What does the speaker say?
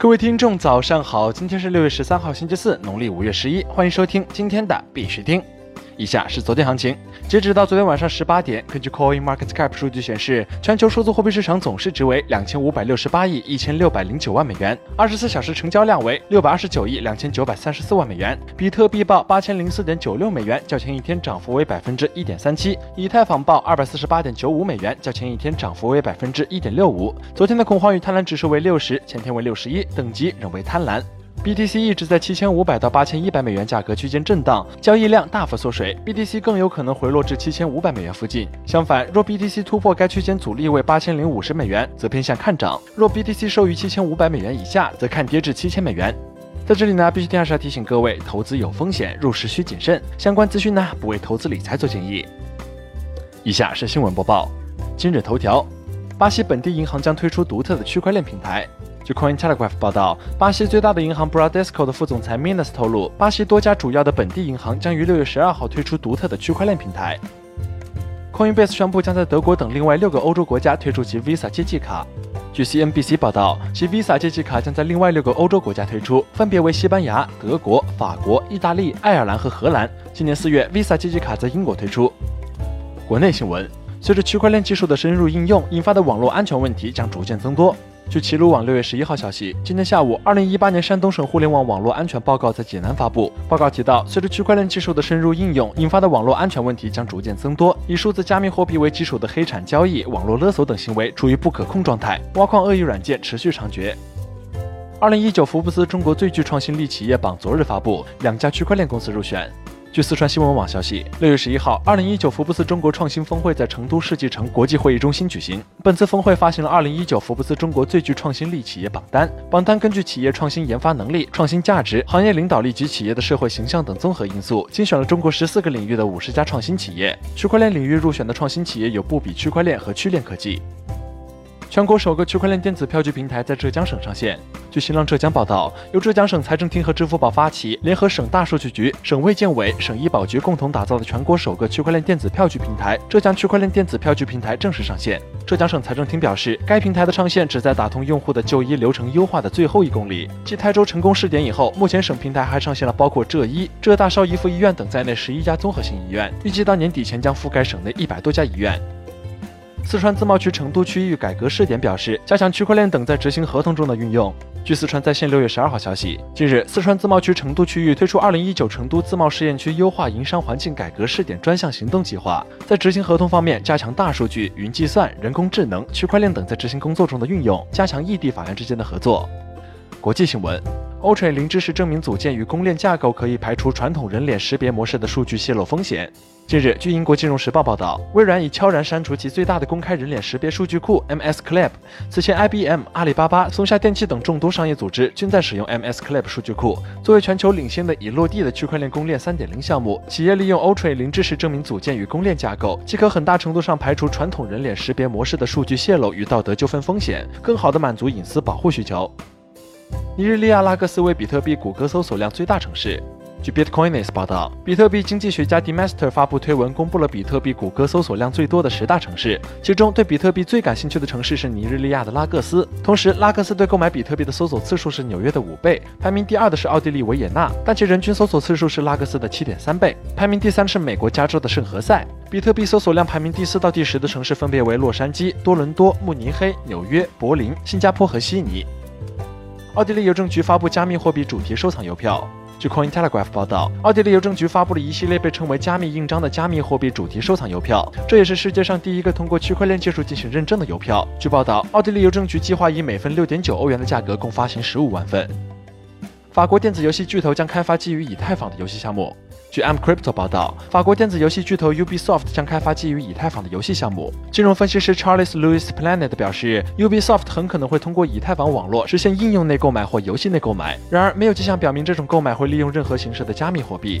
各位听众，早上好！今天是六月十三号，星期四，农历五月十一，欢迎收听今天的必须听。以下是昨天行情，截止到昨天晚上十八点，根据 Coin Market Cap 数据显示，全球数字货币市场总市值为两千五百六十八亿一千六百零九万美元，二十四小时成交量为六百二十九亿两千九百三十四万美元。比特币报八千零四点九六美元，较前一天涨幅为百分之一点三七；以太坊报二百四十八点九五美元，较前一天涨幅为百分之一点六五。昨天的恐慌与贪婪指数为六十，前天为六十一，等级仍为贪婪。BTC 一直在七千五百到八千一百美元价格区间震荡，交易量大幅缩水，BTC 更有可能回落至七千五百美元附近。相反，若 BTC 突破该区间阻力位八千零五十美元，则偏向看涨；若 BTC 收于七千五百美元以下，则看跌至七千美元。在这里呢，必须还是要提醒各位，投资有风险，入市需谨慎。相关资讯呢，不为投资理财做建议。以下是新闻播报：今日头条，巴西本地银行将推出独特的区块链平台。据 Cointelegraph 报道，巴西最大的银行 Bradesco 的副总裁 Minas 透露，巴西多家主要的本地银行将于六月十二号推出独特的区块链平台。Coinbase 宣布将在德国等另外六个欧洲国家推出其 Visa 借记卡。据 CNBC 报道，其 Visa 借记卡将在另外六个欧洲国家推出，分别为西班牙、德国、法国、意大利、爱尔兰和荷兰。今年四月，Visa 借记卡在英国推出。国内新闻：随着区块链技术的深入应用，引发的网络安全问题将逐渐增多。据齐鲁网六月十一号消息，今天下午，二零一八年山东省互联网网络安全报告在济南发布。报告提到，随着区块链技术的深入应用，引发的网络安全问题将逐渐增多。以数字加密货币为基础的黑产交易、网络勒索等行为处于不可控状态，挖矿恶意软件持续猖獗。二零一九福布斯中国最具创新力企业榜昨日发布，两家区块链公司入选。据四川新闻网消息，六月十一号，二零一九福布斯中国创新峰会在成都世纪城国际会议中心举行。本次峰会发行了二零一九福布斯中国最具创新力企业榜单。榜单根据企业创新研发能力、创新价值、行业领导力及企业的社会形象等综合因素，精选了中国十四个领域的五十家创新企业。区块链领域入选的创新企业有不比区块链和趣链科技。全国首个区块链电子票据平台在浙江省上线。据新浪浙江报道，由浙江省财政厅和支付宝发起，联合省大数据局、省卫健委、省医保局共同打造的全国首个区块链电子票据平台——浙江区块链电子票据平台正式上线。浙江省财政厅表示，该平台的上线旨在打通用户的就医流程优化的最后一公里。继台州成功试点以后，目前省平台还上线了包括浙医、浙大邵逸夫医院等在内十一家综合性医院，预计到年底前将覆盖省内一百多家医院。四川自贸区成都区域改革试点表示，加强区块链等在执行合同中的运用。据四川在线六月十二号消息，近日，四川自贸区成都区域推出二零一九成都自贸试验区优化营商环境改革试点专项行动计划，在执行合同方面，加强大数据、云计算、人工智能、区块链等在执行工作中的运用，加强异地法院之间的合作。国际新闻。Ultra 零知识证明组件与公链架构可以排除传统人脸识别模式的数据泄露风险。近日，据英国金融时报报道，微软已悄然删除其最大的公开人脸识别数据库 MS-CLAP。此前，IBM、阿里巴巴、松下电器等众多商业组织均在使用 MS-CLAP 数据库。作为全球领先的已落地的区块链公链3.0项目，企业利用 Ultra 零知识证明组件与公链架构，即可很大程度上排除传统人脸识别模式的数据泄露与道德纠纷风险，更好地满足隐私保护需求。尼日利亚拉各斯为比特币谷歌搜索量最大城市。据 Bitcoinis 报道，比特币经济学家 Demaster 发布推文，公布了比特币谷歌搜索量最多的十大城市，其中对比特币最感兴趣的城市是尼日利亚的拉各斯。同时，拉各斯对购买比特币的搜索次数是纽约的五倍。排名第二的是奥地利维也纳，但其人均搜索次数是拉各斯的七点三倍。排名第三是美国加州的圣何塞。比特币搜索量排名第四到第十的城市分别为洛杉矶、多伦多、慕尼黑、纽约、柏林、新加坡和悉尼。奥地利邮政局发布加密货币主题收藏邮票。据 Cointelegraph 报道，奥地利邮政局发布了一系列被称为“加密印章”的加密货币主题收藏邮票，这也是世界上第一个通过区块链技术进行认证的邮票。据报道，奥地利邮政局计划以每份六点九欧元的价格共发行十五万份。法国电子游戏巨头将开发基于以太坊的游戏项目。据 M Crypto 报道，法国电子游戏巨头 Ubisoft 将开发基于以太坊的游戏项目。金融分析师 Charles Louis Planet 表示，Ubisoft 很可能会通过以太坊网络实现应用内购买或游戏内购买。然而，没有迹象表明这种购买会利用任何形式的加密货币。